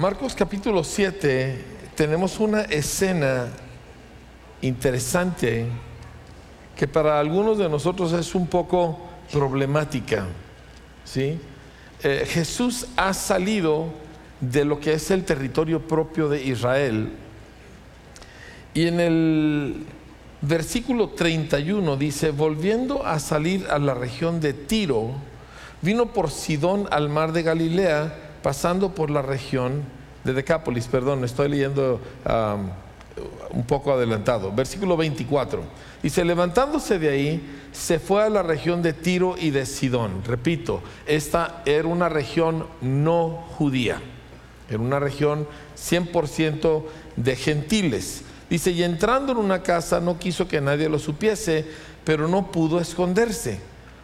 Marcos capítulo 7 tenemos una escena interesante que para algunos de nosotros es un poco problemática. ¿sí? Eh, Jesús ha salido de lo que es el territorio propio de Israel y en el versículo 31 dice, volviendo a salir a la región de Tiro, vino por Sidón al mar de Galilea, pasando por la región de Decápolis, perdón, estoy leyendo un poco adelantado. Versículo 24. Dice, levantándose de ahí, se fue a la región de Tiro y de Sidón. Repito, esta era una región no judía, era una región 100% de gentiles. Dice, y entrando en una casa no quiso que nadie lo supiese, pero no pudo esconderse,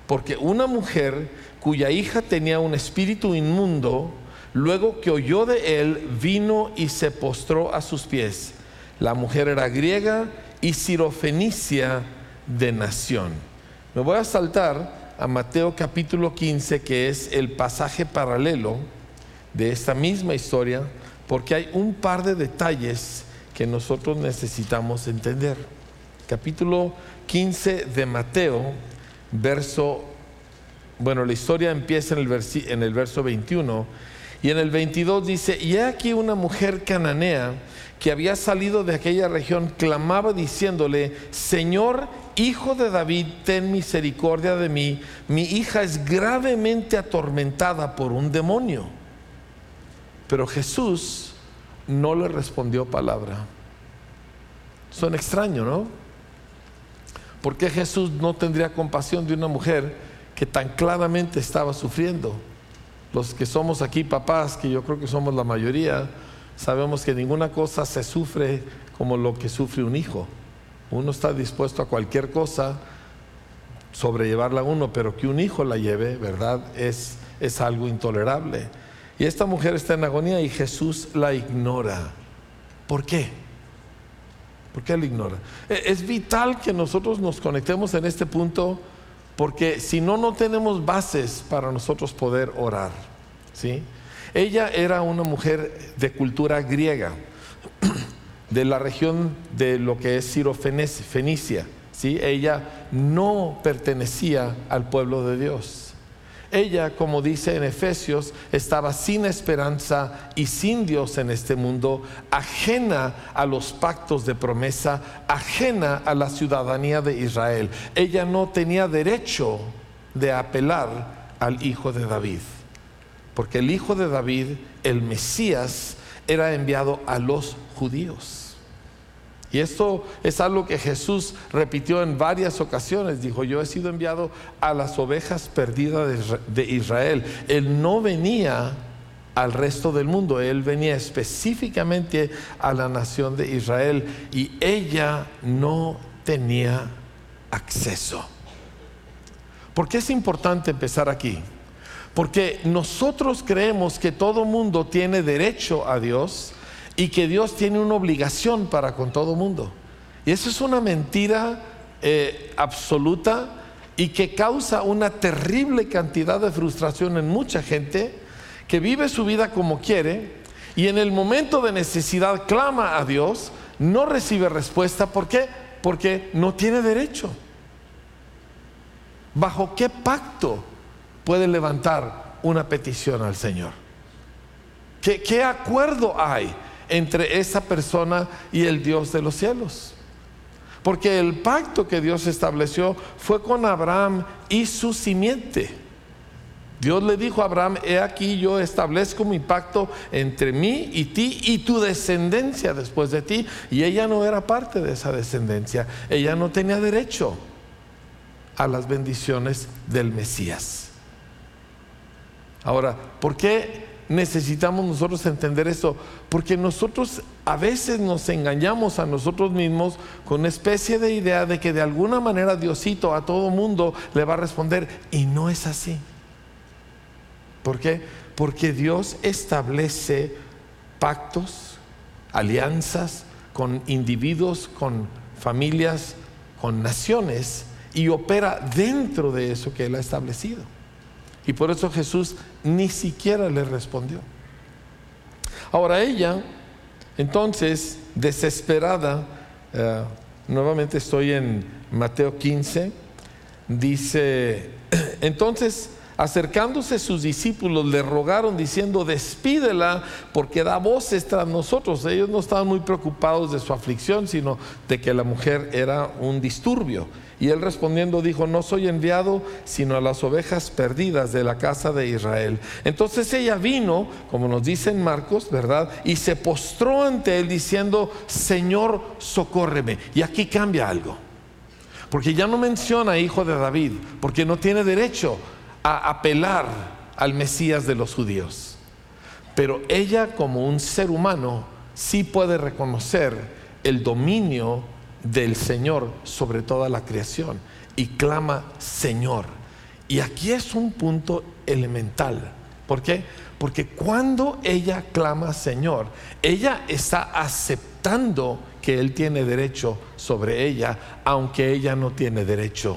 porque una mujer cuya hija tenía un espíritu inmundo, luego que oyó de él, vino y se postró a sus pies. La mujer era griega y sirofenicia de nación. Me voy a saltar a Mateo capítulo 15, que es el pasaje paralelo de esta misma historia, porque hay un par de detalles que nosotros necesitamos entender. Capítulo 15 de Mateo, verso, bueno, la historia empieza en el, en el verso 21 y en el 22 dice, y aquí una mujer cananea que había salido de aquella región clamaba diciéndole, Señor, hijo de David, ten misericordia de mí, mi hija es gravemente atormentada por un demonio. Pero Jesús no le respondió palabra. Suena extraño, ¿no? ¿Por qué Jesús no tendría compasión de una mujer que tan claramente estaba sufriendo? Los que somos aquí papás, que yo creo que somos la mayoría, sabemos que ninguna cosa se sufre como lo que sufre un hijo. Uno está dispuesto a cualquier cosa, sobrellevarla a uno, pero que un hijo la lleve, ¿verdad? Es, es algo intolerable. Y esta mujer está en agonía y Jesús la ignora. ¿Por qué? ¿Por qué la ignora? E, es vital que nosotros nos conectemos en este punto porque si no, no tenemos bases para nosotros poder orar. ¿sí? Ella era una mujer de cultura griega, de la región de lo que es Ciro Fenicia. ¿sí? Ella no pertenecía al pueblo de Dios. Ella, como dice en Efesios, estaba sin esperanza y sin Dios en este mundo, ajena a los pactos de promesa, ajena a la ciudadanía de Israel. Ella no tenía derecho de apelar al hijo de David, porque el hijo de David, el Mesías, era enviado a los judíos. Y esto es algo que Jesús repitió en varias ocasiones. Dijo, yo he sido enviado a las ovejas perdidas de Israel. Él no venía al resto del mundo, él venía específicamente a la nación de Israel y ella no tenía acceso. ¿Por qué es importante empezar aquí? Porque nosotros creemos que todo mundo tiene derecho a Dios y que Dios tiene una obligación para con todo mundo. Y eso es una mentira eh, absoluta y que causa una terrible cantidad de frustración en mucha gente que vive su vida como quiere y en el momento de necesidad clama a Dios, no recibe respuesta. ¿Por qué? Porque no tiene derecho. ¿Bajo qué pacto puede levantar una petición al Señor? ¿Qué, qué acuerdo hay? Entre esa persona y el Dios de los cielos. Porque el pacto que Dios estableció fue con Abraham y su simiente. Dios le dijo a Abraham, he aquí yo establezco mi pacto entre mí y ti y tu descendencia después de ti. Y ella no era parte de esa descendencia. Ella no tenía derecho a las bendiciones del Mesías. Ahora, ¿por qué necesitamos nosotros entender eso, porque nosotros a veces nos engañamos a nosotros mismos con una especie de idea de que de alguna manera Diosito a todo mundo le va a responder y no es así. ¿Por qué? Porque Dios establece pactos, alianzas con individuos, con familias, con naciones y opera dentro de eso que Él ha establecido. Y por eso Jesús ni siquiera le respondió. Ahora ella, entonces, desesperada, eh, nuevamente estoy en Mateo 15, dice, entonces Acercándose sus discípulos le rogaron diciendo, despídela porque da voces tras nosotros. Ellos no estaban muy preocupados de su aflicción, sino de que la mujer era un disturbio. Y él respondiendo dijo, no soy enviado sino a las ovejas perdidas de la casa de Israel. Entonces ella vino, como nos dice en Marcos, ¿verdad? Y se postró ante él diciendo, Señor, socórreme. Y aquí cambia algo. Porque ya no menciona hijo de David, porque no tiene derecho a apelar al Mesías de los judíos. Pero ella como un ser humano sí puede reconocer el dominio del Señor sobre toda la creación y clama Señor. Y aquí es un punto elemental. ¿Por qué? Porque cuando ella clama Señor, ella está aceptando que Él tiene derecho sobre ella, aunque ella no tiene derecho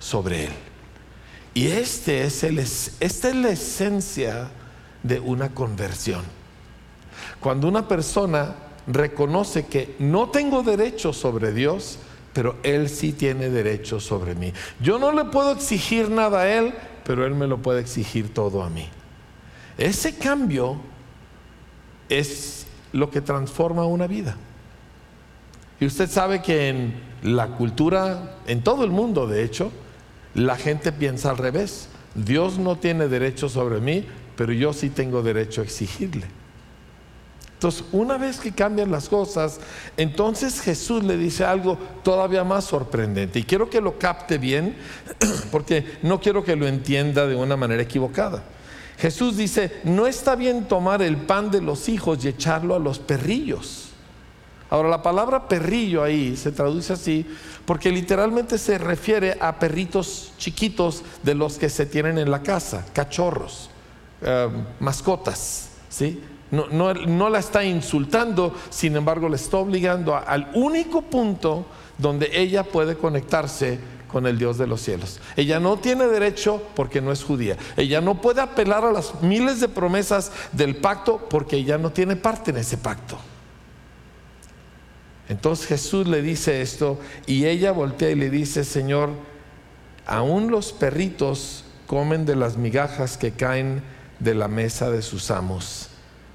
sobre Él. Y este es el, esta es la esencia de una conversión. Cuando una persona reconoce que no tengo derecho sobre Dios, pero Él sí tiene derecho sobre mí. Yo no le puedo exigir nada a Él, pero Él me lo puede exigir todo a mí. Ese cambio es lo que transforma una vida. Y usted sabe que en la cultura, en todo el mundo de hecho, la gente piensa al revés. Dios no tiene derecho sobre mí, pero yo sí tengo derecho a exigirle. Entonces, una vez que cambian las cosas, entonces Jesús le dice algo todavía más sorprendente. Y quiero que lo capte bien, porque no quiero que lo entienda de una manera equivocada. Jesús dice, no está bien tomar el pan de los hijos y echarlo a los perrillos. Ahora, la palabra perrillo ahí se traduce así porque literalmente se refiere a perritos chiquitos de los que se tienen en la casa, cachorros, eh, mascotas, ¿sí? No, no, la está insultando, sin embargo, le está obligando al único punto donde ella puede conectarse con el Dios de los cielos. Ella no tiene derecho porque no es judía. Ella no puede apelar a las miles de promesas del pacto porque ella no tiene parte en ese pacto. Entonces Jesús le dice esto y ella voltea y le dice, Señor, aún los perritos comen de las migajas que caen de la mesa de sus amos.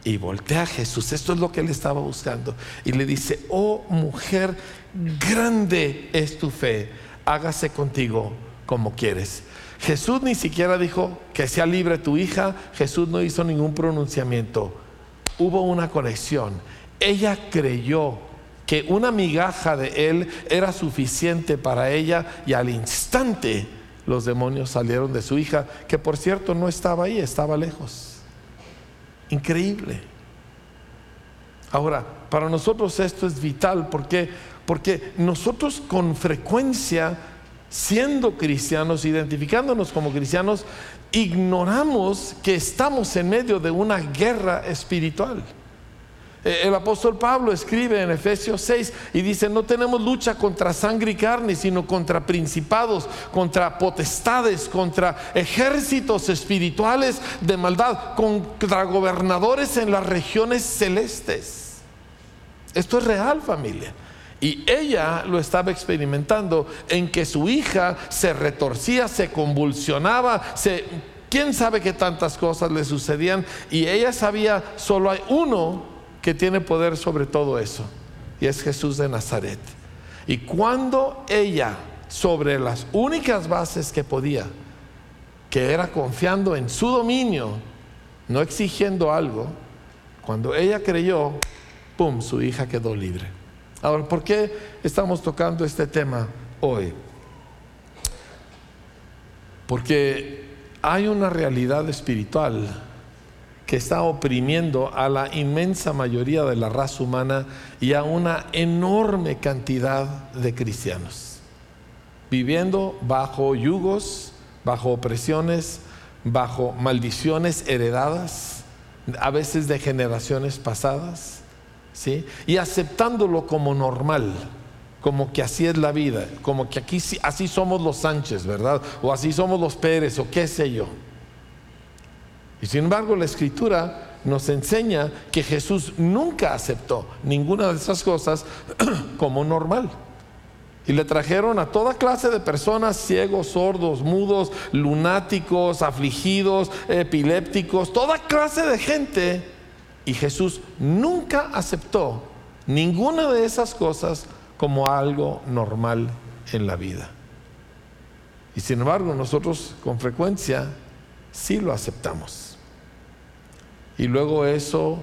Y voltea a Jesús, esto es lo que él estaba buscando. Y le dice, oh mujer, grande es tu fe, hágase contigo como quieres. Jesús ni siquiera dijo que sea libre tu hija, Jesús no hizo ningún pronunciamiento. Hubo una conexión. Ella creyó que una migaja de él era suficiente para ella y al instante los demonios salieron de su hija, que por cierto no estaba ahí, estaba lejos. Increíble. Ahora, para nosotros esto es vital porque porque nosotros con frecuencia siendo cristianos, identificándonos como cristianos, ignoramos que estamos en medio de una guerra espiritual. Eh, el apóstol Pablo escribe en Efesios 6 y dice, no tenemos lucha contra sangre y carne, sino contra principados, contra potestades, contra ejércitos espirituales de maldad, contra gobernadores en las regiones celestes. Esto es real familia. Y ella lo estaba experimentando en que su hija se retorcía, se convulsionaba, quién sabe qué tantas cosas le sucedían. Y ella sabía, solo hay uno que tiene poder sobre todo eso, y es Jesús de Nazaret. Y cuando ella, sobre las únicas bases que podía, que era confiando en su dominio, no exigiendo algo, cuando ella creyó, ¡pum!, su hija quedó libre. Ahora, ¿por qué estamos tocando este tema hoy? Porque hay una realidad espiritual que está oprimiendo a la inmensa mayoría de la raza humana y a una enorme cantidad de cristianos, viviendo bajo yugos, bajo opresiones, bajo maldiciones heredadas, a veces de generaciones pasadas, ¿sí? y aceptándolo como normal como que así es la vida, como que aquí así somos los Sánchez, ¿verdad? O así somos los Pérez, o qué sé yo. Y sin embargo la escritura nos enseña que Jesús nunca aceptó ninguna de esas cosas como normal. Y le trajeron a toda clase de personas, ciegos, sordos, mudos, lunáticos, afligidos, epilépticos, toda clase de gente. Y Jesús nunca aceptó ninguna de esas cosas como algo normal en la vida. Y sin embargo, nosotros con frecuencia sí lo aceptamos. Y luego eso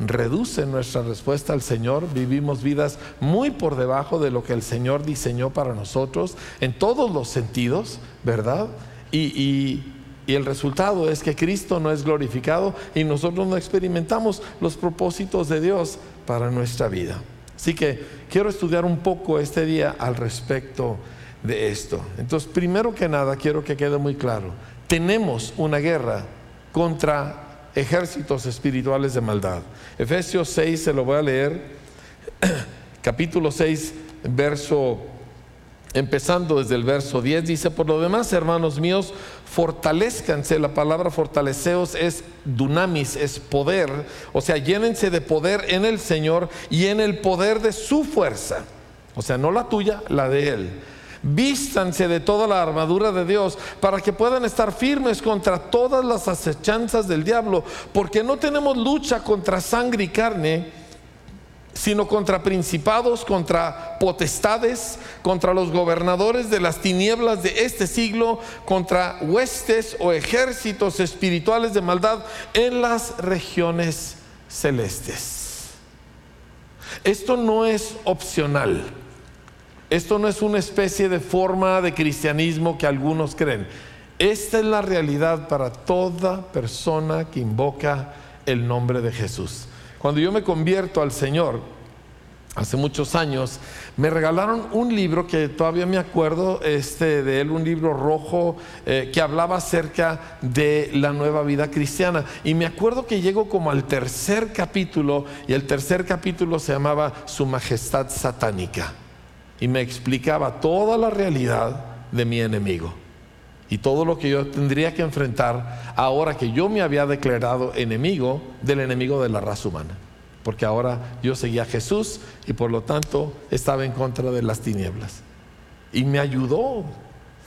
reduce nuestra respuesta al Señor. Vivimos vidas muy por debajo de lo que el Señor diseñó para nosotros en todos los sentidos, ¿verdad? Y, y el resultado es que Cristo no es glorificado y nosotros no experimentamos los propósitos de Dios para nuestra vida. Así que quiero estudiar un poco este día al respecto de esto. Entonces, primero que nada, quiero que quede muy claro, tenemos una guerra contra ejércitos espirituales de maldad. Efesios 6, se lo voy a leer, capítulo 6, verso, empezando desde el verso 10, dice, por lo demás, hermanos míos, fortalezcanse, la palabra fortaleceos es dunamis, es poder, o sea, llénense de poder en el Señor y en el poder de su fuerza, o sea, no la tuya, la de Él Vístanse de toda la armadura de Dios para que puedan estar firmes contra todas las acechanzas del diablo, porque no tenemos lucha contra sangre y carne, sino contra principados, contra potestades, contra los gobernadores de las tinieblas de este siglo, contra huestes o ejércitos espirituales de maldad en las regiones celestes. Esto no es opcional. Esto no es una especie de forma de cristianismo que algunos creen. Esta es la realidad para toda persona que invoca el nombre de Jesús. Cuando yo me convierto al Señor, hace muchos años, me regalaron un libro que todavía me acuerdo este, de él, un libro rojo eh, que hablaba acerca de la nueva vida cristiana. Y me acuerdo que llego como al tercer capítulo y el tercer capítulo se llamaba Su Majestad Satánica y me explicaba toda la realidad de mi enemigo y todo lo que yo tendría que enfrentar ahora que yo me había declarado enemigo del enemigo de la raza humana. Porque ahora yo seguía a Jesús y por lo tanto estaba en contra de las tinieblas. Y me ayudó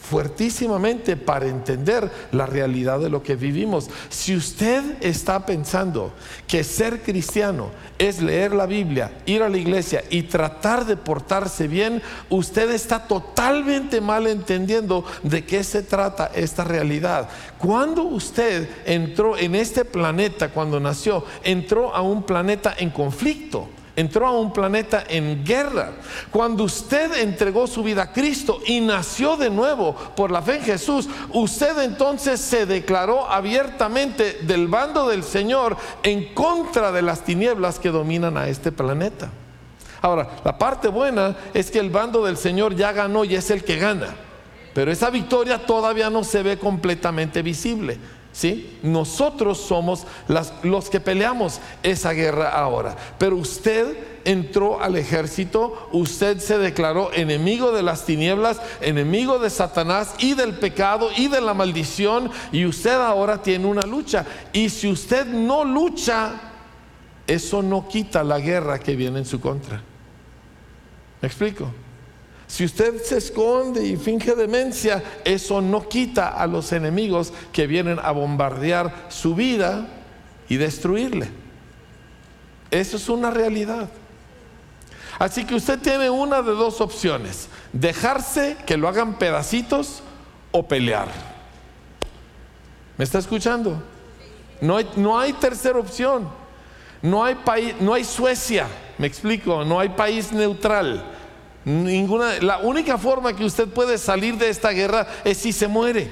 fuertísimamente para entender la realidad de lo que vivimos. Si usted está pensando que ser cristiano es leer la Biblia, ir a la iglesia y tratar de portarse bien, usted está totalmente mal entendiendo de qué se trata esta realidad. Cuando usted entró en este planeta, cuando nació, entró a un planeta en conflicto entró a un planeta en guerra. Cuando usted entregó su vida a Cristo y nació de nuevo por la fe en Jesús, usted entonces se declaró abiertamente del bando del Señor en contra de las tinieblas que dominan a este planeta. Ahora, la parte buena es que el bando del Señor ya ganó y es el que gana. Pero esa victoria todavía no se ve completamente visible. ¿Sí? Nosotros somos los que peleamos esa guerra ahora. Pero usted entró al ejército, usted se declaró enemigo de las tinieblas, enemigo de Satanás y del pecado y de la maldición, y usted ahora tiene una lucha. Y si usted no lucha, eso no quita la guerra que viene en su contra. ¿Me explico? Si usted se esconde y finge demencia, eso no quita a los enemigos que vienen a bombardear su vida y destruirle. Eso es una realidad. Así que usted tiene una de dos opciones. Dejarse que lo hagan pedacitos o pelear. ¿Me está escuchando? No hay, no hay tercera opción. No hay, país, no hay Suecia, me explico, no hay país neutral. Ninguna, la única forma que usted puede salir de esta guerra es si se muere.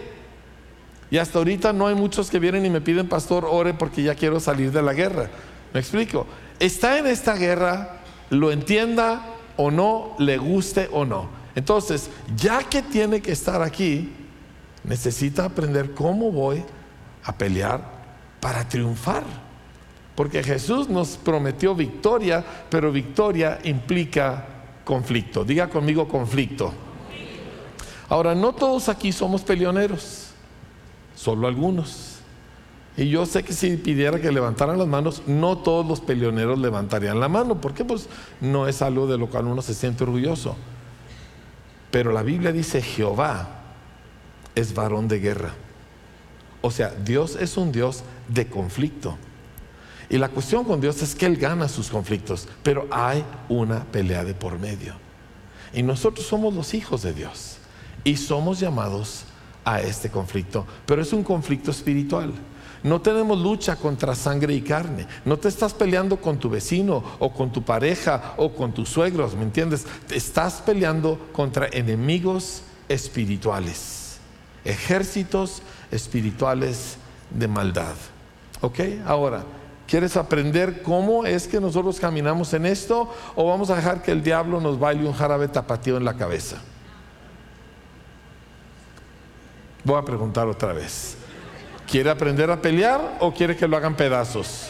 Y hasta ahorita no hay muchos que vienen y me piden, pastor, ore porque ya quiero salir de la guerra. ¿Me explico? Está en esta guerra, lo entienda o no, le guste o no. Entonces, ya que tiene que estar aquí, necesita aprender cómo voy a pelear para triunfar. Porque Jesús nos prometió victoria, pero victoria implica conflicto. Diga conmigo conflicto. Ahora, no todos aquí somos peleoneros, solo algunos. Y yo sé que si pidiera que levantaran las manos, no todos los peleoneros levantarían la mano, porque pues no es algo de lo cual uno se siente orgulloso. Pero la Biblia dice Jehová es varón de guerra. O sea, Dios es un Dios de conflicto. Y la cuestión con Dios es que Él gana sus conflictos, pero hay una pelea de por medio. Y nosotros somos los hijos de Dios y somos llamados a este conflicto, pero es un conflicto espiritual. No tenemos lucha contra sangre y carne. No te estás peleando con tu vecino o con tu pareja o con tus suegros, ¿me entiendes? Te estás peleando contra enemigos espirituales, ejércitos espirituales de maldad. ¿Ok? Ahora, ¿quieres aprender cómo es que nosotros caminamos en esto o vamos a dejar que el diablo nos baile un jarabe tapatío en la cabeza? Voy a preguntar otra vez. ¿Quiere aprender a pelear o quiere que lo hagan pedazos?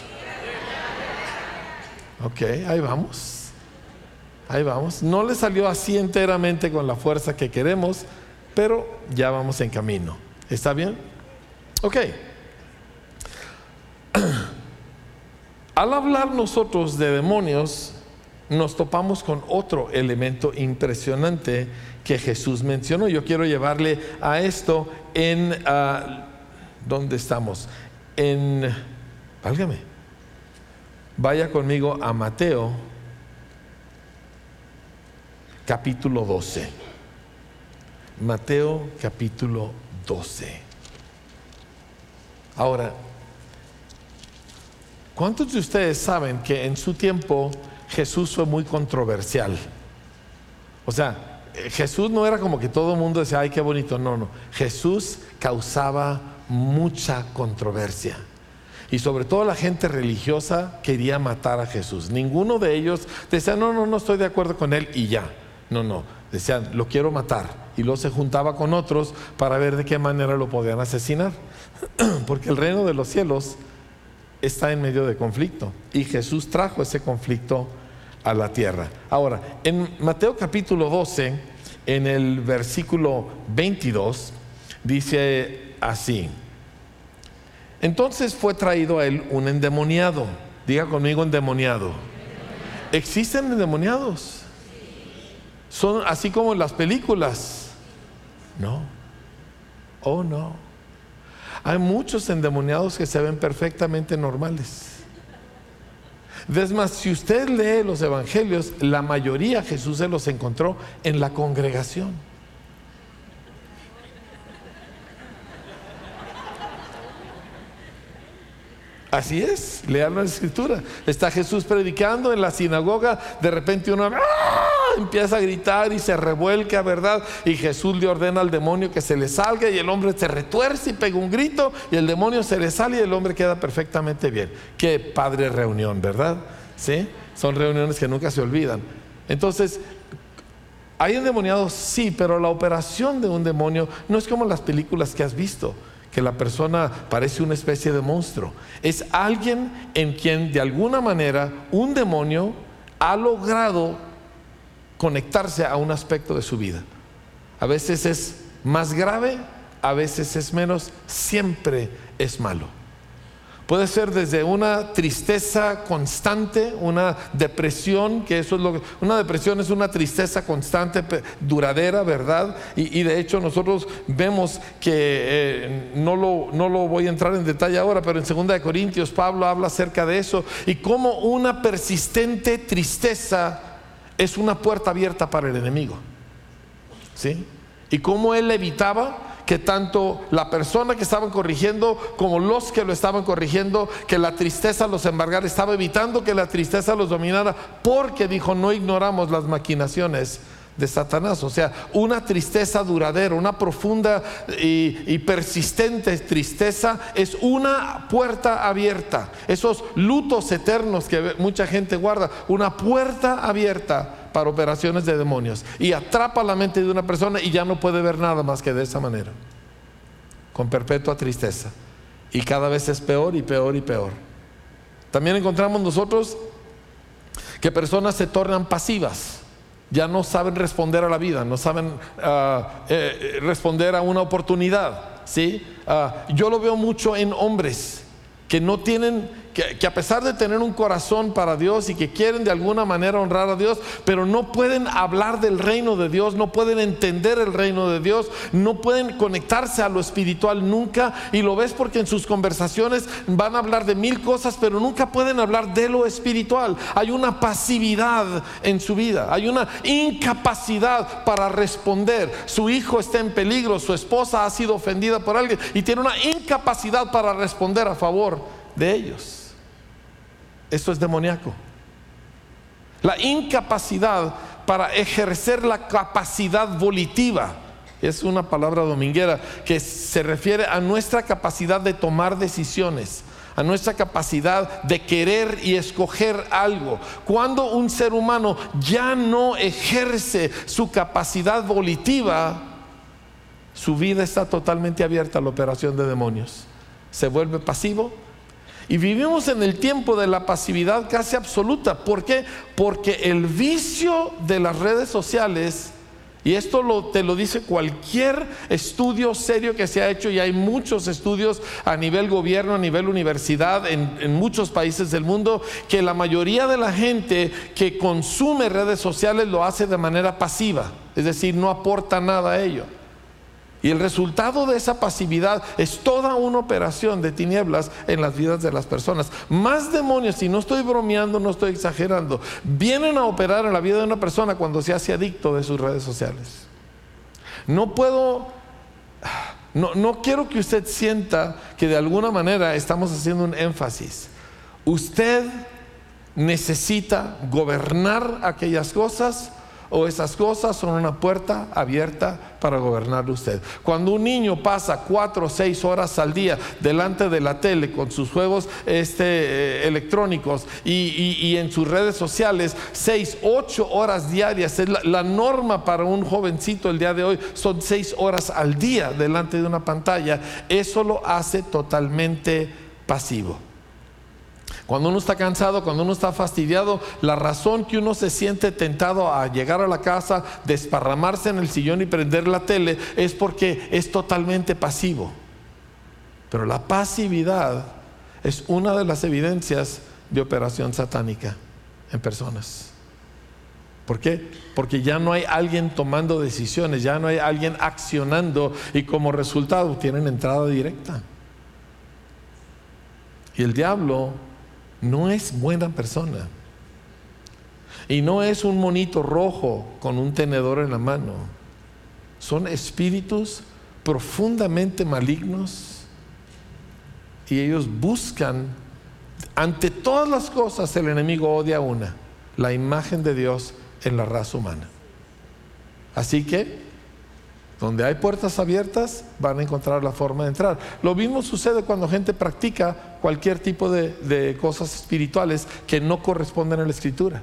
Ok, ahí vamos. Ahí vamos. No le salió así enteramente con la fuerza que queremos, pero ya vamos en camino. ¿Está bien? Ok. Al hablar nosotros de demonios, nos topamos con otro elemento impresionante que Jesús mencionó. Yo quiero llevarle a esto en... Ah, ¿Dónde estamos? En, válgame, vaya conmigo a Mateo capítulo 12. Mateo capítulo 12. Ahora, ¿cuántos de ustedes saben que en su tiempo Jesús fue muy controversial? O sea, Jesús no era como que todo el mundo decía, ay, qué bonito. No, no. Jesús causaba mucha controversia. Y sobre todo la gente religiosa quería matar a Jesús. Ninguno de ellos decía, no, no, no estoy de acuerdo con él y ya. No, no. Decían, lo quiero matar. Y luego se juntaba con otros para ver de qué manera lo podían asesinar. Porque el reino de los cielos está en medio de conflicto. Y Jesús trajo ese conflicto a la tierra. Ahora, en Mateo capítulo 12, en el versículo 22, dice así. Entonces fue traído a él un endemoniado. Diga conmigo endemoniado. ¿Existen endemoniados? Son así como en las películas. No. Oh, no. Hay muchos endemoniados que se ven perfectamente normales. Es más, si usted lee los evangelios, la mayoría Jesús se los encontró en la congregación. Así es, lean la escritura. Está Jesús predicando en la sinagoga, de repente uno ¡ah! empieza a gritar y se revuelca, ¿verdad? Y Jesús le ordena al demonio que se le salga y el hombre se retuerce y pega un grito y el demonio se le sale y el hombre queda perfectamente bien. Qué padre reunión, ¿verdad? ¿Sí? Son reuniones que nunca se olvidan. Entonces, ¿hay endemoniados? Sí, pero la operación de un demonio no es como las películas que has visto que la persona parece una especie de monstruo. Es alguien en quien de alguna manera un demonio ha logrado conectarse a un aspecto de su vida. A veces es más grave, a veces es menos, siempre es malo. Puede ser desde una tristeza constante, una depresión, que eso es lo que, una depresión es una tristeza constante, duradera, ¿verdad? Y, de hecho nosotros vemos que, eh, no, lo, no lo voy a entrar en detalle ahora, pero en 2 Corintios Pablo habla acerca de eso y cómo una persistente tristeza es una puerta abierta para el enemigo. ¿Sí? Y cómo él evitaba que tanto la persona que estaban corrigiendo como los que lo estaban corrigiendo, que la tristeza los embargara, estaba evitando que la tristeza los dominara, porque dijo, no ignoramos las maquinaciones de Satanás. O sea, una tristeza duradera, una profunda y, y, persistente tristeza es una puerta abierta. Esos lutos eternos que mucha gente guarda, una puerta abierta para operaciones de demonios y atrapa la mente de una persona y ya no puede ver nada más que de esa manera, con perpetua tristeza. Y cada vez es peor y peor y peor. También encontramos nosotros que personas se tornan pasivas, ya no saben responder a la vida, no saben ah, eh, responder a una oportunidad. ¿sí? Ah, yo lo veo mucho en hombres que no tienen que, a pesar de tener un corazón para Dios y que quieren de alguna manera honrar a Dios, pero no pueden hablar del reino de Dios, no pueden entender el reino de Dios, no pueden conectarse a lo espiritual nunca. Y lo ves porque en sus conversaciones van a hablar de mil cosas, pero nunca pueden hablar de lo espiritual. Hay una pasividad en su vida, hay una incapacidad para responder. Su hijo está en peligro, su esposa ha sido ofendida por alguien y tiene una incapacidad para responder a favor de ellos. Esto es demoníaco. La incapacidad para ejercer la capacidad volitiva. Es una palabra dominguera que se refiere a nuestra capacidad de tomar decisiones, a nuestra capacidad de querer y escoger algo. Cuando un ser humano ya no ejerce su capacidad volitiva, su vida está totalmente abierta a la operación de demonios. Se vuelve pasivo, y vivimos en el tiempo de la pasividad casi absoluta. ¿Por qué? Porque el vicio de las redes sociales, y esto te lo dice cualquier estudio serio que se ha hecho, y hay muchos estudios a nivel gobierno, a nivel universidad, en, en muchos países del mundo, que la mayoría de la gente que consume redes sociales lo hace de manera pasiva, es decir, no aporta nada a ello. Y el resultado de esa pasividad es toda una operación de tinieblas en las vidas de las personas. Más demonios, y no estoy bromeando, no estoy exagerando, vienen a operar en la vida de una persona cuando se hace adicto de sus redes sociales. No puedo, no, no quiero que usted sienta que de alguna manera estamos haciendo un énfasis. Usted necesita gobernar aquellas cosas o esas cosas son una puerta abierta para gobernarle usted. Cuando un niño pasa cuatro o seis horas al día delante de la tele con sus juegos este, eh, electrónicos y, en sus redes sociales, seis, ocho horas diarias, es la norma para un jovencito el día de hoy, son seis horas al día delante de una pantalla, eso lo hace totalmente pasivo. Cuando uno está cansado, cuando uno está fastidiado, la razón que uno se siente tentado a llegar a la casa, desparramarse en el sillón y prender la tele es porque es totalmente pasivo. Pero la pasividad es una de las evidencias de operación satánica en personas. ¿Por qué? Porque ya no hay alguien tomando decisiones, ya no hay alguien accionando y como resultado tienen entrada directa. Y el diablo no es buena persona. Y no es un monito rojo con un tenedor en la mano. Son espíritus profundamente malignos y ellos buscan, ante todas las cosas el enemigo odia una, la imagen de Dios en la raza humana. Así que donde hay puertas abiertas, van a encontrar la forma de entrar. Lo mismo sucede cuando gente practica cualquier tipo de, cosas espirituales que no corresponden a la escritura.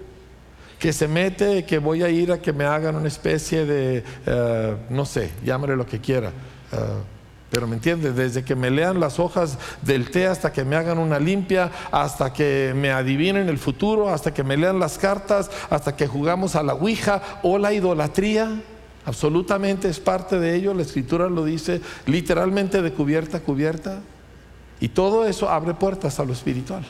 Que se mete, que voy a ir a que me hagan una especie de, eh, no sé, llámale lo que quiera. Eh, pero me entiende, desde que me lean las hojas del té hasta que me hagan una limpia, hasta que me adivinen el futuro, hasta que me lean las cartas, hasta que jugamos a la Ouija o la idolatría. Absolutamente es parte de ello, la escritura lo dice literalmente de cubierta a cubierta. Y todo eso abre puertas a lo espiritual.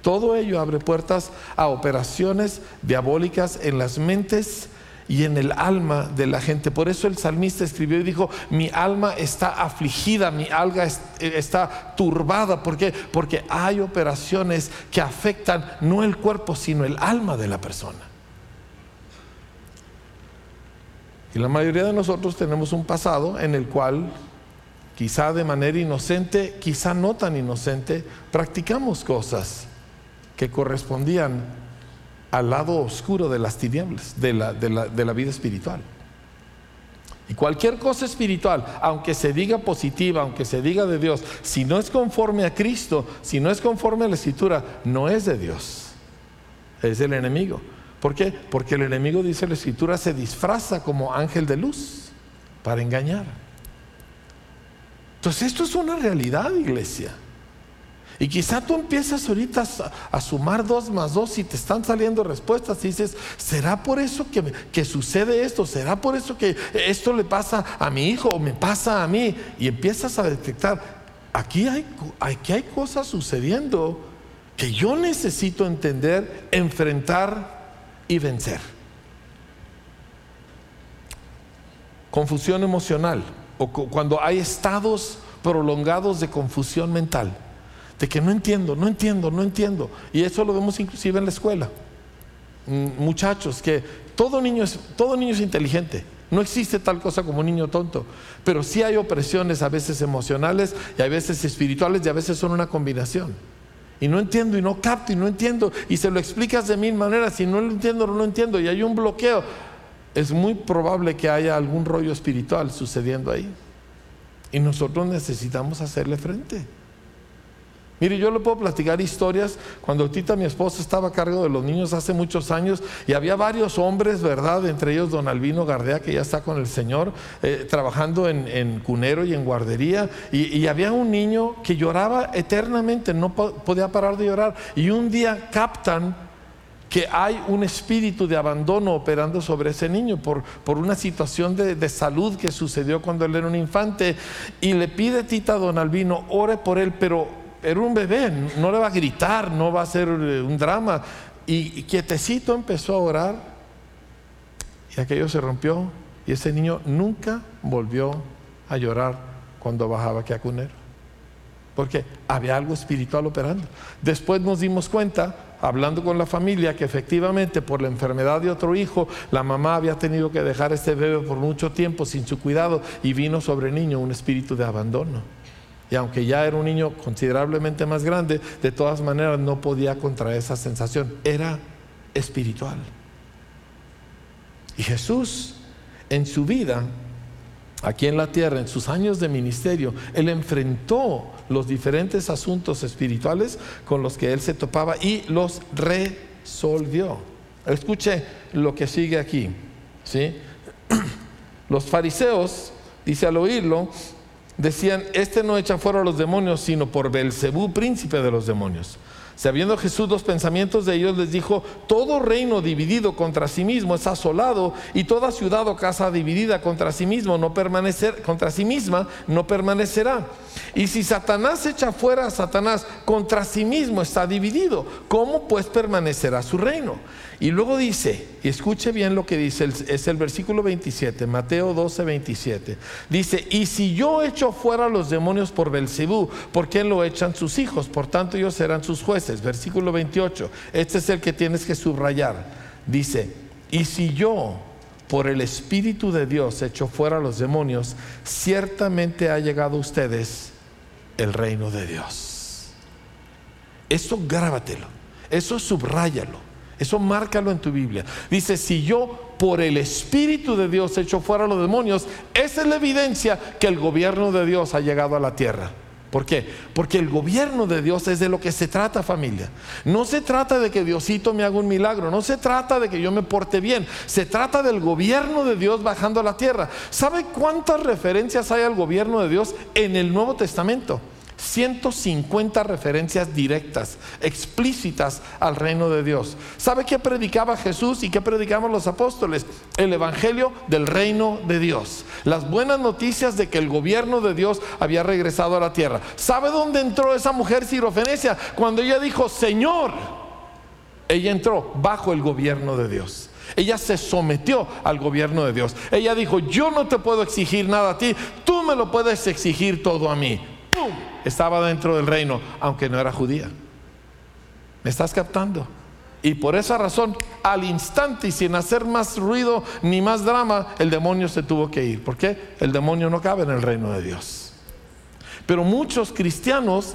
Todo ello abre puertas a operaciones diabólicas en las mentes y en el alma de la gente. Por eso el salmista escribió y dijo, mi alma está afligida, mi alma está turbada. ¿Por qué? Porque hay operaciones que afectan no el cuerpo, sino el alma de la persona. Y la mayoría de nosotros tenemos un pasado en el cual, quizá de manera inocente, quizá no tan inocente, practicamos cosas que correspondían al lado oscuro de las tinieblas, de la, vida espiritual. Y cualquier cosa espiritual, aunque se diga positiva, aunque se diga de Dios, si no es conforme a Cristo, si no es conforme a la Escritura, no es de Dios, es del enemigo. ¿Por qué? Porque el enemigo, dice la escritura, se disfraza como ángel de luz para engañar. Entonces esto es una realidad, iglesia. Y quizá tú empiezas ahorita a, sumar dos más dos y te están saliendo respuestas y dices, ¿será por eso que, que, sucede esto? ¿Será por eso que esto le pasa a mi hijo o me pasa a mí? Y empiezas a detectar, aquí hay, aquí hay cosas sucediendo que yo necesito entender, enfrentar y vencer. Confusión emocional o cuando hay estados prolongados de confusión mental, de que no entiendo, no entiendo, no entiendo. Y eso lo vemos inclusive en la escuela. Mm, muchachos, que todo niño es, todo niño es inteligente. No existe tal cosa como un niño tonto, pero sí hay opresiones a veces emocionales y a veces espirituales y a veces son una combinación. Y no entiendo y no capto y no entiendo y se lo explicas de mil maneras y no lo entiendo, no lo entiendo y hay un bloqueo. Es muy probable que haya algún rollo espiritual sucediendo ahí. Y nosotros necesitamos hacerle frente. Mire, yo le puedo platicar historias. Cuando Tita, mi esposa, estaba a cargo de los niños hace muchos años y había varios hombres, ¿verdad? Entre ellos don Albino Gardea, que ya está con el Señor, eh, trabajando en, cunero y en guardería. Y, había un niño que lloraba eternamente, no podía parar de llorar. Y un día captan que hay un espíritu de abandono operando sobre ese niño por, por una situación de, de, salud que sucedió cuando él era un infante y le pide Tita a don Albino, ore por él, pero era un bebé, no le va a gritar, no va a ser eh, un drama. Y, quietecito empezó a orar y aquello se rompió y ese niño nunca volvió a llorar cuando bajaba que cunero. Porque había algo espiritual operando. Después nos dimos cuenta, hablando con la familia, que efectivamente por la enfermedad de otro hijo, la mamá había tenido que dejar a este bebé por mucho tiempo sin su cuidado y vino sobre el niño un espíritu de abandono. Y aunque ya era un niño considerablemente más grande, de todas maneras no podía contraer esa sensación. Era espiritual. Y Jesús, en su vida, aquí en la tierra, en sus años de ministerio, él enfrentó los diferentes asuntos espirituales con los que él se topaba y los resolvió. Escuche lo que sigue aquí. ¿sí? Los fariseos, dice al oírlo, decían, este no echa fuera a los demonios, sino por Belcebú, príncipe de los demonios. Sabiendo Jesús los pensamientos de ellos, les dijo, todo reino dividido contra sí mismo es asolado, y toda ciudad o casa dividida contra sí mismo no permanecer, contra sí misma no permanecerá. Y si Satanás echa fuera a Satanás, contra sí mismo está dividido. ¿Cómo pues permanecerá su reino? Y luego dice, y escuche bien lo que dice, es el versículo 27, Mateo 12, 27. Dice, y si yo echo fuera a los demonios por Belcebú, ¿por qué lo echan sus hijos? Por tanto ellos serán sus jueces. Versículo 28, este es el que tienes que subrayar. Dice, y si yo por el Espíritu de Dios echo fuera a los demonios, ciertamente ha llegado a ustedes el reino de Dios. Eso grábatelo, eso subráyalo. Eso márcalo en tu Biblia. Dice, si yo por el Espíritu de Dios echo fuera a los demonios, esa es la evidencia que el gobierno de Dios ha llegado a la tierra. ¿Por qué? Porque el gobierno de Dios es de lo que se trata familia. No se trata de que Diosito me haga un milagro, no se trata de que yo me porte bien, se trata del gobierno de Dios bajando a la tierra. ¿Sabe cuántas referencias hay al gobierno de Dios en el Nuevo Testamento? 150 referencias directas, explícitas al reino de Dios. ¿Sabe qué predicaba Jesús y qué predicaban los apóstoles? El Evangelio del reino de Dios. Las buenas noticias de que el gobierno de Dios había regresado a la tierra. ¿Sabe dónde entró esa mujer sirofenecia? Cuando ella dijo, Señor, ella entró bajo el gobierno de Dios. Ella se sometió al gobierno de Dios. Ella dijo, yo no te puedo exigir nada a ti, tú me lo puedes exigir todo a mí estaba dentro del reino, aunque no era judía. ¿Me estás captando? Y por esa razón, al instante y sin hacer más ruido ni más drama, el demonio se tuvo que ir. ¿Por qué? El demonio no cabe en el reino de Dios. Pero muchos cristianos,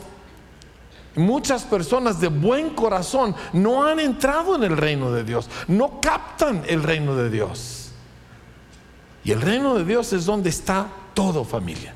muchas personas de buen corazón no han entrado en el reino de Dios, no captan el reino de Dios. Y el reino de Dios es donde está todo familia.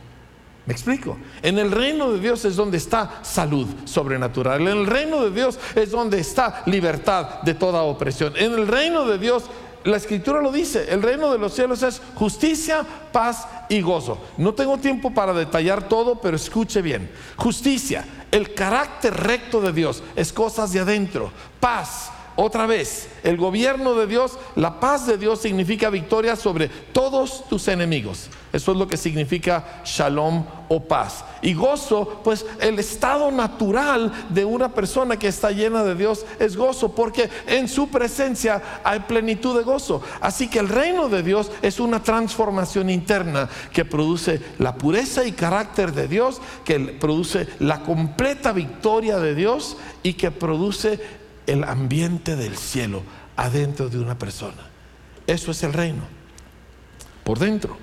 ¿Me explico? En el reino de Dios es donde está salud sobrenatural. En el reino de Dios es donde está libertad de toda opresión. En el reino de Dios, la escritura lo dice, el reino de los cielos es justicia, paz y gozo. No tengo tiempo para detallar todo, pero escuche bien. Justicia, el carácter recto de Dios es cosas de adentro. Paz, Otra vez, el gobierno de Dios, la paz de Dios significa victoria sobre todos tus enemigos. Eso es lo que significa shalom o paz. Y gozo, pues el estado natural de una persona que está llena de Dios es gozo, porque en su presencia hay plenitud de gozo. Así que el reino de Dios es una transformación interna que produce la pureza y carácter de Dios, que produce la completa victoria de Dios y que produce el ambiente del cielo adentro de una persona. Eso es el reino, por dentro.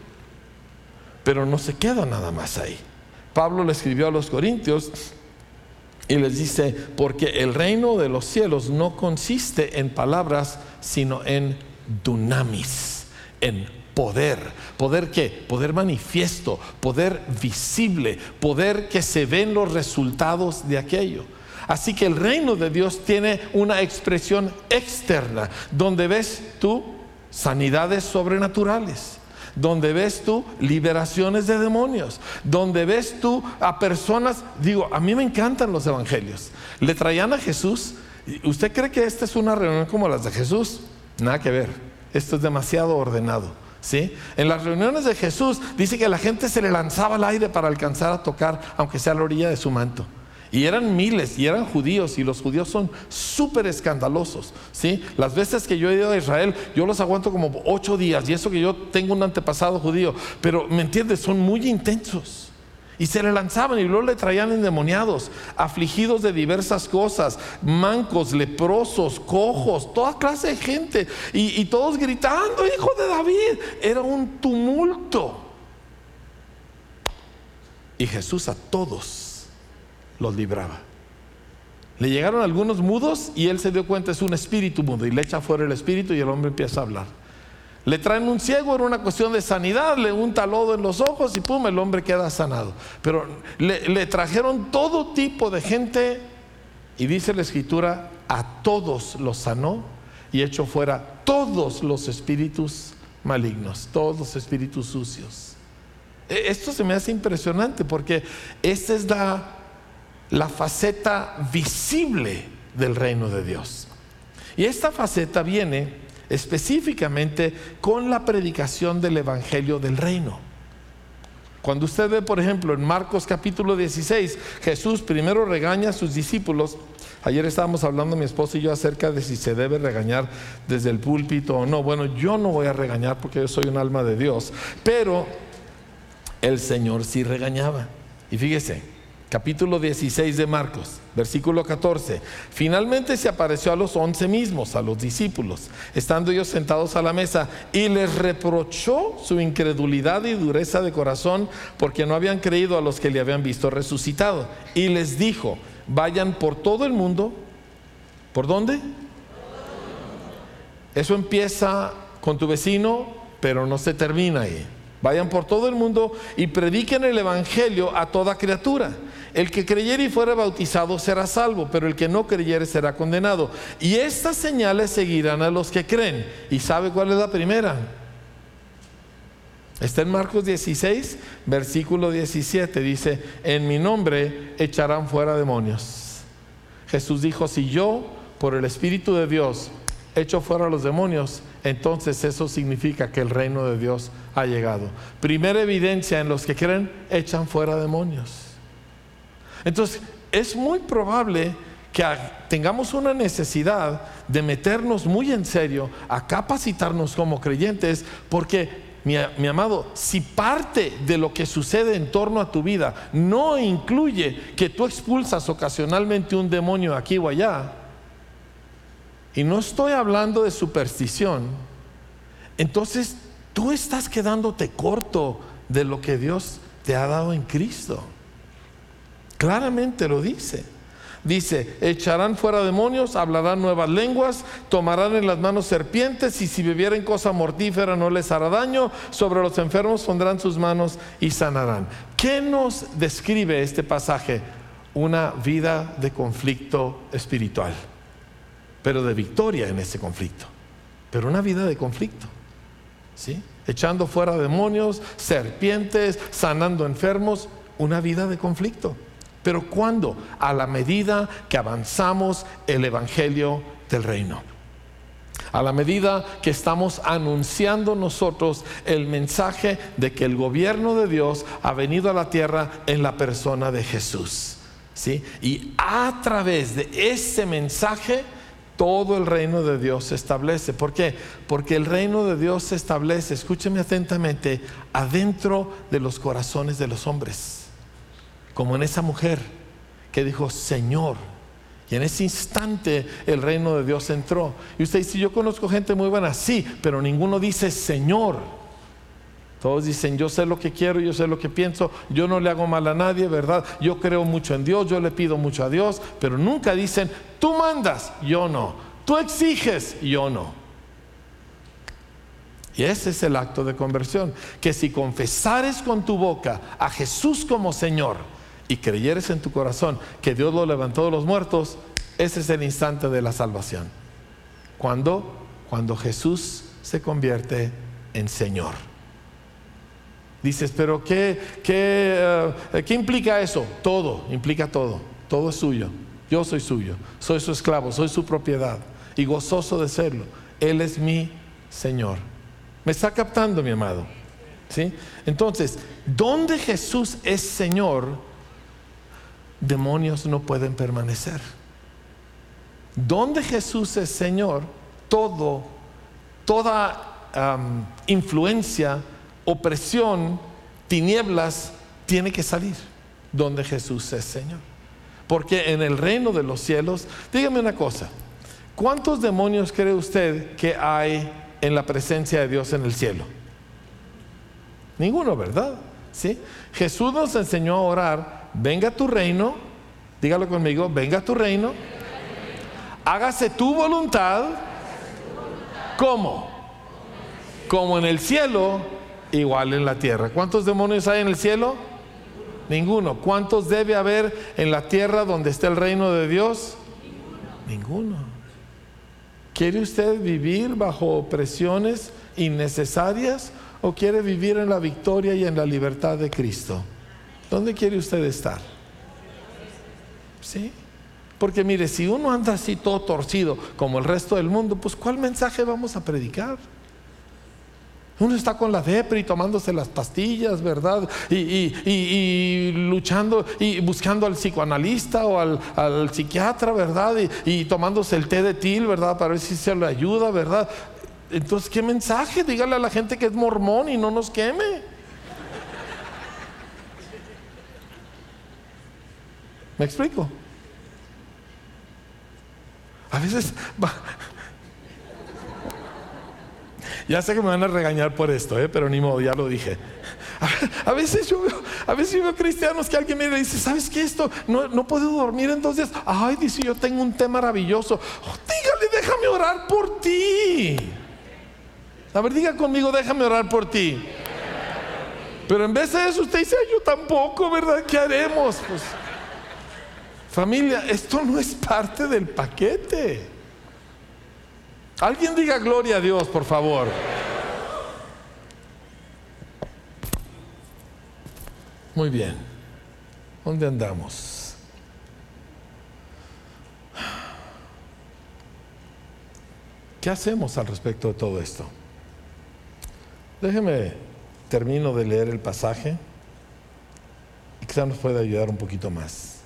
Pero no se queda nada más ahí. Pablo le escribió a los Corintios y les dice, porque el reino de los cielos no consiste en palabras, sino en dunamis, en poder. ¿Poder qué? Poder manifiesto, poder visible, poder que se ven los resultados de aquello. Así que el reino de Dios tiene una expresión externa, donde ves tú sanidades sobrenaturales, donde ves tú liberaciones de demonios, donde ves tú a personas, digo, a mí me encantan los evangelios. Le traían a Jesús, ¿usted cree que esta es una reunión como las de Jesús? Nada que ver, esto es demasiado ordenado. ¿Sí? En las reuniones de Jesús dice que la gente se le lanzaba al aire para alcanzar a tocar, aunque sea a la orilla de su manto. Y eran miles, y eran judíos, y los judíos son súper escandalosos. ¿sí? Las veces que yo he ido a Israel, yo los aguanto como ocho días, y eso que yo tengo un antepasado judío, pero ¿me entiendes? Son muy intensos. Y se le lanzaban y luego le traían endemoniados, afligidos de diversas cosas, mancos, leprosos, cojos, toda clase de gente. Y, y todos gritando, hijo de David. Era un tumulto. Y Jesús a todos los libraba. Le llegaron algunos mudos y él se dio cuenta es un espíritu mudo y le echa fuera el espíritu y el hombre empieza a hablar. Le traen un ciego, era una cuestión de sanidad, le unta lodo en los ojos y pum, el hombre queda sanado. Pero le, le trajeron todo tipo de gente y dice la escritura, a todos los sanó y echó fuera todos los espíritus malignos, todos los espíritus sucios. E, esto se me hace impresionante porque esta es la la faceta visible del reino de Dios. Y esta faceta viene específicamente con la predicación del Evangelio del Reino. Cuando usted ve, por ejemplo, en Marcos capítulo 16, Jesús primero regaña a sus discípulos. Ayer estábamos hablando mi esposa y yo acerca de si se debe regañar desde el púlpito o no. Bueno, yo no voy a regañar porque yo soy un alma de Dios, pero el Señor sí regañaba. Y fíjese, capítulo 16 de Marcos, versículo 14. Finalmente se apareció a los once mismos, a los discípulos, estando ellos sentados a la mesa, y les reprochó su incredulidad y dureza de corazón, porque no habían creído a los que le habían visto resucitado. Y les dijo, vayan por todo el mundo. ¿Por dónde? Eso empieza con tu vecino, pero no se termina ahí. Vayan por todo el mundo y prediquen el Evangelio a toda criatura. El que creyere y fuera bautizado será salvo, pero el que no creyere será condenado. Y estas señales seguirán a los que creen. ¿Y sabe cuál es la primera? Está en Marcos 16, versículo 17. Dice, en mi nombre echarán fuera demonios. Jesús dijo, si yo, por el Espíritu de Dios, echo fuera los demonios, entonces eso significa que el reino de Dios ha llegado. Primera evidencia en los que creen, echan fuera demonios. Entonces, es muy probable que tengamos una necesidad de meternos muy en serio a capacitarnos como creyentes, porque mi, amado, si parte de lo que sucede en torno a tu vida no incluye que tú expulsas ocasionalmente un demonio aquí o allá, y no estoy hablando de superstición, entonces tú estás quedándote corto de lo que Dios te ha dado en Cristo. Claramente lo dice. Dice, echarán fuera demonios, hablarán nuevas lenguas, tomarán en las manos serpientes y si bebieren cosa mortífera no les hará daño, sobre los enfermos pondrán sus manos y sanarán. ¿Qué nos describe este pasaje? Una vida de conflicto espiritual, pero de victoria en ese conflicto, pero una vida de conflicto. ¿Sí? Echando fuera demonios, serpientes, sanando enfermos, una vida de conflicto. Pero ¿cuándo? A la medida que avanzamos el Evangelio del reino. A la medida que estamos anunciando nosotros el mensaje de que el gobierno de Dios ha venido a la tierra en la persona de Jesús. ¿sí? Y a través de ese mensaje, todo el reino de Dios se establece. ¿Por qué? Porque el reino de Dios se establece, escúcheme atentamente, adentro de los corazones de los hombres. Como en esa mujer que dijo, Señor, y en ese instante el reino de Dios entró. Y usted dice, yo conozco gente muy buena, sí, pero ninguno dice Señor. Todos dicen, yo sé lo que quiero, yo sé lo que pienso, yo no le hago mal a nadie, ¿verdad? Yo creo mucho en Dios, yo le pido mucho a Dios, pero nunca dicen, tú mandas, yo no. Tú exiges, yo no. Y ese es el acto de conversión, que si confesares con tu boca a Jesús como Señor, y creyeres en tu corazón que Dios lo levantó de los muertos, ese es el instante de la salvación. Cuando, cuando Jesús se convierte en Señor. Dices, pero ¿qué, qué, eh, ¿qué implica eso? Todo, implica todo. Todo es suyo. Yo soy suyo. Soy su esclavo, soy su propiedad. Y gozoso de serlo. Él es mi Señor. ¿Me está captando, mi amado? ¿Sí? Entonces, donde Jesús es Señor, demonios no pueden permanecer. Donde Jesús es Señor, todo, toda influencia, opresión, tinieblas, tiene que salir donde Jesús es Señor. Porque en el reino de los cielos, dígame una cosa, ¿cuántos demonios cree usted que hay en la presencia de Dios en el cielo? Ninguno, ¿verdad? ¿Sí? Jesús nos enseñó a orar venga tu reino, dígalo conmigo, venga tu reino, hágase tu voluntad, ¿cómo? Como en el cielo, igual en la tierra. ¿Cuántos demonios hay en el cielo? Ninguno. ¿Cuántos debe haber en la tierra donde está el reino de Dios? Ninguno. ¿Quiere usted vivir bajo presiones innecesarias o quiere vivir en la victoria y en la libertad de Cristo? ¿Dónde quiere usted estar? ¿Sí? Porque mire, si uno anda así todo torcido como el resto del mundo, pues ¿cuál mensaje vamos a predicar? Uno está con la depre y tomándose las pastillas, ¿verdad? Y, luchando y buscando al psicoanalista o al, psiquiatra, ¿verdad? Y, tomándose el té de til, ¿verdad? Para ver si se le ayuda, ¿verdad? Entonces, ¿qué mensaje? Dígale a la gente que es mormón y no nos queme. ¿Me explico? A veces... Ya sé que me van a regañar por esto, ¿eh? pero ni modo, ya lo dije. A, veces yo veo, a veces veo cristianos que alguien me dice, ¿sabes qué esto? No, no puedo dormir, entonces, ay, dice, yo tengo un té maravilloso. Oh, dígale, déjame orar por ti. A ver, diga conmigo, déjame orar por ti. Pero en vez de eso, usted dice, yo tampoco, ¿verdad? ¿Qué haremos? Pues, Familia, esto no es parte del paquete. Alguien diga gloria a Dios, por favor. Muy bien. ¿Dónde andamos? ¿Qué hacemos al respecto de todo esto? Déjeme, termino de leer el pasaje y quizá nos pueda ayudar un poquito más.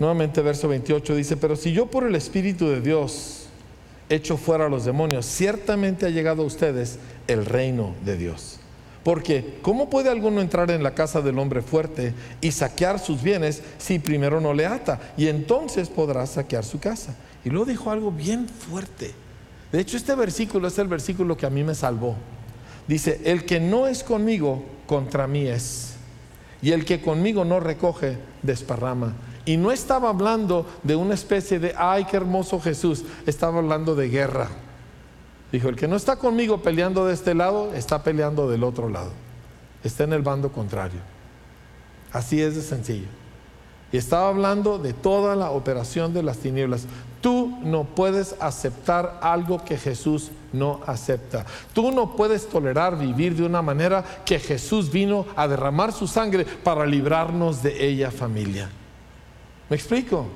Nuevamente verso 28 dice, pero si yo por el Espíritu de Dios echo fuera a los demonios, ciertamente ha llegado a ustedes el reino de Dios. Porque, ¿cómo puede alguno entrar en la casa del hombre fuerte y saquear sus bienes si primero no le ata? Y entonces podrá saquear su casa. Y luego dijo algo bien fuerte. De hecho, este versículo es el versículo que a mí me salvó. Dice, el que no es conmigo, contra mí es. Y el que conmigo no recoge, desparrama. Y no estaba hablando de una especie de, ay, qué hermoso Jesús, estaba hablando de guerra. Dijo, el que no está conmigo peleando de este lado, está peleando del otro lado. Está en el bando contrario. Así es de sencillo. Y estaba hablando de toda la operación de las tinieblas. Tú no puedes aceptar algo que Jesús no acepta. Tú no puedes tolerar vivir de una manera que Jesús vino a derramar su sangre para librarnos de ella familia. ¿Me explico?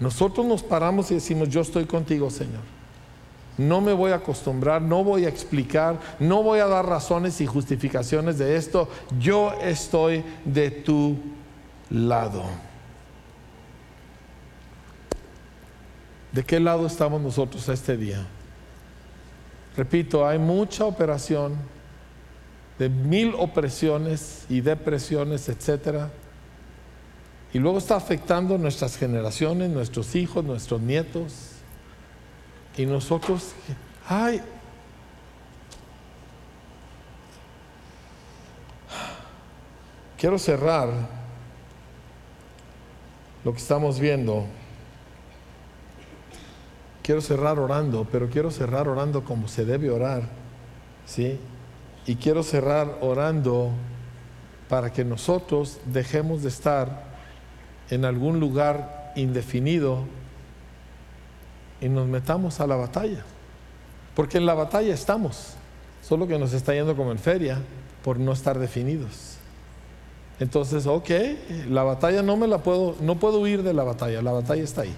nosotros nos paramos y decimos, yo estoy contigo, Señor. No me voy a acostumbrar, no voy a explicar, no voy a dar razones y justificaciones de esto. Yo estoy de tu lado. ¿De qué lado estamos nosotros este día? Repito, hay mucha operación de mil opresiones y depresiones, etcétera. Y luego está afectando nuestras generaciones, nuestros hijos, nuestros nietos. Y nosotros, ay, quiero cerrar lo que estamos viendo quiero cerrar orando, pero quiero cerrar orando como se debe orar, ¿sí? Y quiero cerrar orando para que nosotros dejemos de estar en algún lugar indefinido y nos metamos a la batalla. Porque en la batalla estamos, solo que nos está yendo como en feria por no estar definidos. Entonces, ok, la batalla no me la puedo, no puedo huir de la batalla, la batalla está ahí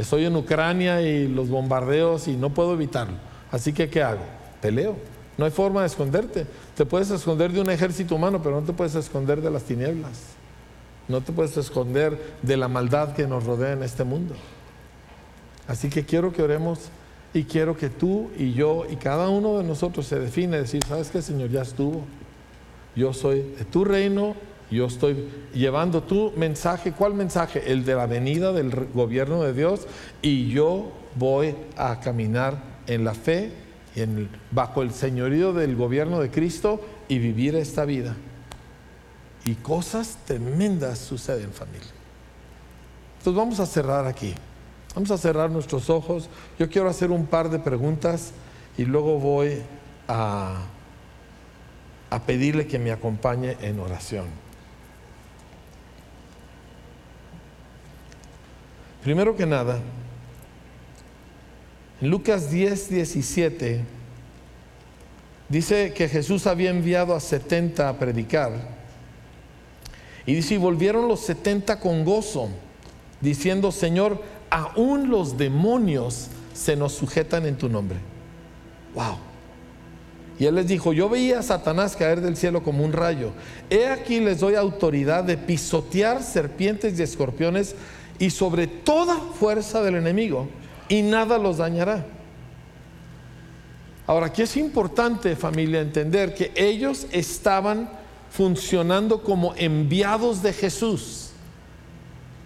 estoy en Ucrania y los bombardeos y no puedo evitarlo. Así que, ¿qué hago? Peleo. No hay forma de esconderte. Te puedes esconder de un ejército humano, pero no te puedes esconder de las tinieblas. No te puedes esconder de la maldad que nos rodea en este mundo. Así que quiero que oremos y quiero que tú y yo y cada uno de nosotros se define, decir, ¿sabes qué, Señor? Ya estuvo. Yo soy de tu reino yo estoy llevando tu mensaje. ¿Cuál mensaje? El de la venida del gobierno de Dios. Y yo voy a caminar en la fe, en, bajo el señorío del gobierno de Cristo y vivir esta vida. Y cosas tremendas suceden, familia. Entonces vamos a cerrar aquí. Vamos a cerrar nuestros ojos. Yo quiero hacer un par de preguntas y luego voy a, a pedirle que me acompañe en oración. Primero que nada, en Lucas 10, 17, dice que Jesús había enviado a 70 a predicar. Y dice, y volvieron los 70 con gozo, diciendo, Señor, aún los demonios se nos sujetan en tu nombre. Wow. Y él les dijo, yo veía a Satanás caer del cielo como un rayo. He aquí les doy autoridad de pisotear serpientes y escorpiones y sobre toda fuerza del enemigo y nada los dañará. Ahora, aquí es importante, familia, entender que ellos estaban funcionando como enviados de Jesús.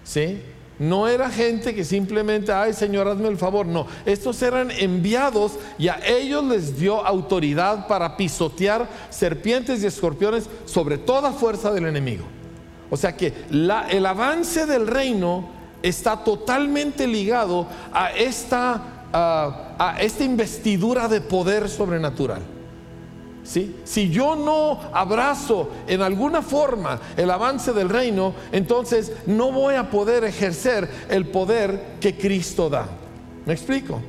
¿Sí? No era gente que simplemente, ay Señor, hazme el favor. No, estos eran enviados y a ellos les dio autoridad para pisotear serpientes y escorpiones sobre toda fuerza del enemigo. O sea que el avance del reino está totalmente ligado a esta, a esta investidura de poder sobrenatural. Si yo no abrazo en alguna forma el avance del reino, entonces no voy a poder ejercer el poder que Cristo da. ¿Me explico?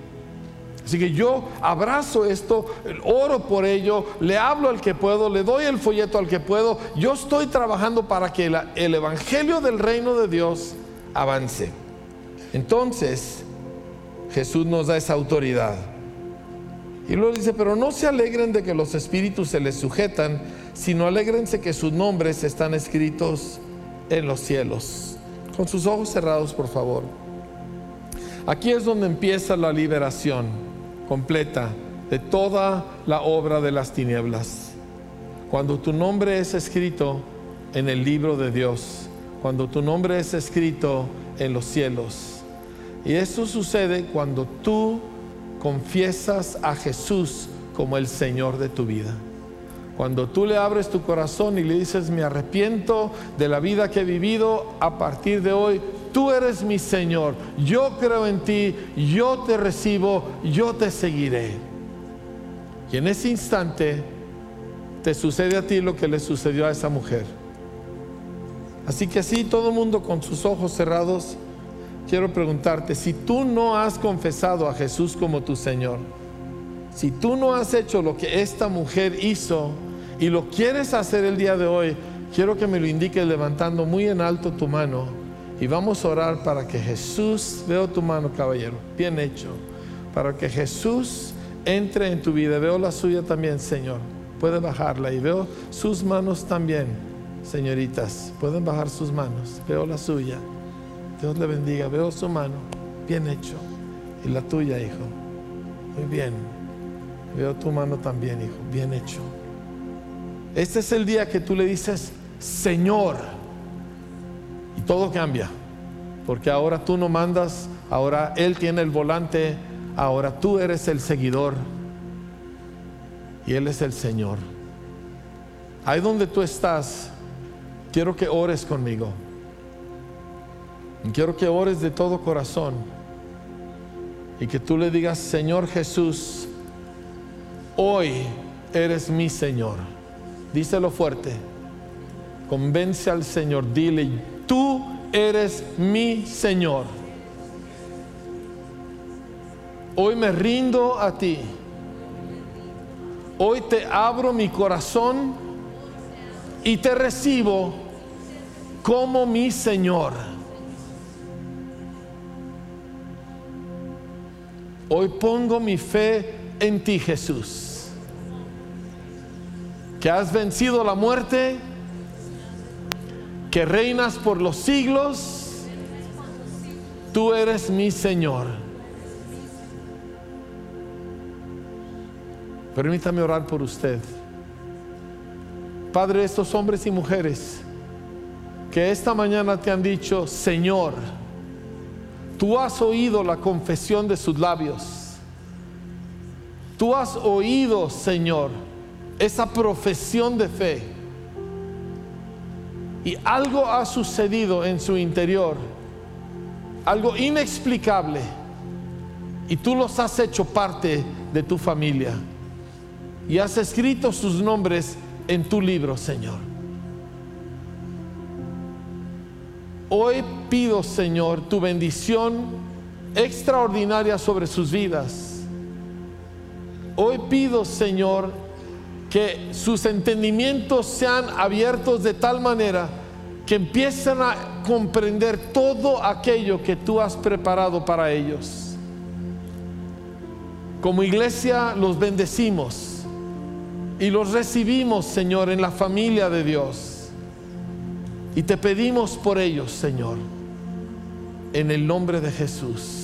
Así que yo abrazo esto, oro por ello, le hablo al que puedo, le doy el folleto al que puedo. Yo estoy trabajando para que el evangelio del reino de Dios avance. Entonces, Jesús nos da esa autoridad. Y luego dice, pero no se alegren de que los espíritus se les sujetan, sino alegrense que sus nombres están escritos en los cielos. Con sus ojos cerrados, por favor. Aquí es donde empieza la liberación completa de toda la obra de las tinieblas. Cuando tu nombre es escrito en el libro de Dios, cuando tu nombre es escrito en los cielos. Y esto sucede cuando tú confiesas a Jesús como el Señor de tu vida. Cuando tú le abres tu corazón y le dices, me arrepiento de la vida que he vivido, a partir de hoy, tú eres mi Señor, yo creo en ti, yo te recibo, yo te seguiré. Y en ese instante te sucede a ti lo que le sucedió a esa mujer Así que así todo el mundo con sus ojos cerrados, quiero preguntarte, si tú no has confesado a Jesús como tu Señor, si tú no has hecho lo que esta mujer hizo y lo quieres hacer el día de hoy, quiero que me lo indiques levantando muy en alto tu mano Y vamos a orar para que Jesús, veo tu mano caballero, bien hecho, para que Jesús entre en tu vida. Veo la suya también, Señor. Puede bajarla y veo sus manos también, señoritas. Pueden bajar sus manos. Veo la suya. Dios le bendiga. Veo su mano. Bien hecho. Y la tuya, hijo. Muy bien. Veo tu mano también, hijo. Bien hecho. Este es el día que tú le dices, Señor. Y todo cambia. Porque ahora tú no mandas, ahora Él tiene el volante, ahora tú eres el seguidor y Él es el Señor. Ahí donde tú estás, quiero que ores conmigo. Quiero que ores de todo corazón y que tú le digas, Señor Jesús, hoy eres mi Señor. Díselo fuerte. Convence al Señor, dile, tú eres mi Señor. Hoy me rindo a ti. Hoy te abro mi corazón y te recibo como mi Señor. Hoy pongo mi fe en ti, Jesús, que has vencido la muerte, que reinas por los siglos. Tú eres mi Señor. Permítame orar por usted. Padre, estos hombres y mujeres que esta mañana te han dicho, Señor, tú has oído la confesión de sus labios. Tú has oído, Señor, esa profesión de fe. Y algo ha sucedido en su interior, algo inexplicable. Y tú los has hecho parte de tu familia y has escrito sus nombres en tu libro, Señor. Hoy pido, Señor, tu bendición extraordinaria sobre sus vidas. Hoy pido, Señor, que sus entendimientos sean abiertos de tal manera que empiecen a comprender todo aquello que tú has preparado para ellos. Como iglesia los bendecimos y los recibimos, Señor, en la familia de Dios. Y te pedimos por ellos, Señor, en el nombre de Jesús.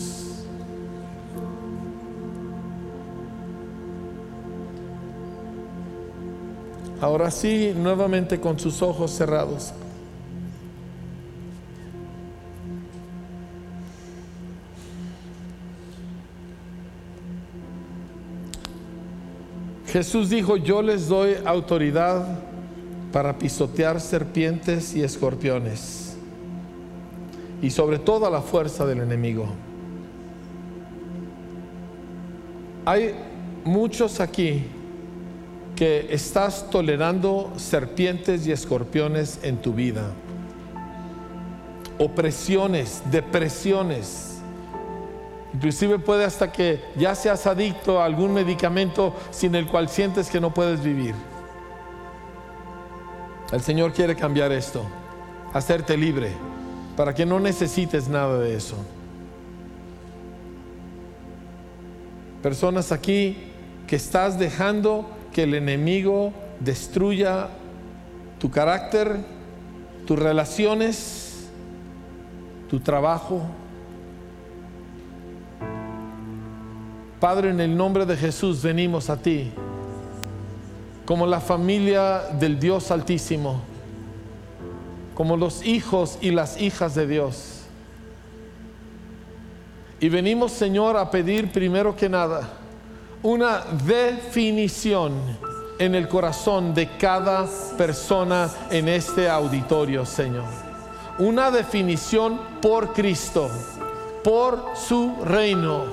Ahora sí, nuevamente con sus ojos cerrados. Jesús dijo, yo les doy autoridad para pisotear serpientes y escorpiones y sobre toda la fuerza del enemigo. Hay muchos aquí que estás tolerando serpientes y escorpiones en tu vida. Opresiones, depresiones Inclusive puede hasta que ya seas adicto a algún medicamento sin el cual sientes que no puedes vivir. El Señor quiere cambiar esto, hacerte libre, para que no necesites nada de eso. Personas aquí que estás dejando que el enemigo destruya tu carácter, tus relaciones, tu trabajo, Padre, en el nombre de Jesús venimos a ti como la familia del Dios Altísimo, como los hijos y las hijas de Dios. Y venimos, Señor, a pedir primero que nada una definición en el corazón de cada persona en este auditorio, Señor. Una definición por Cristo, por su reino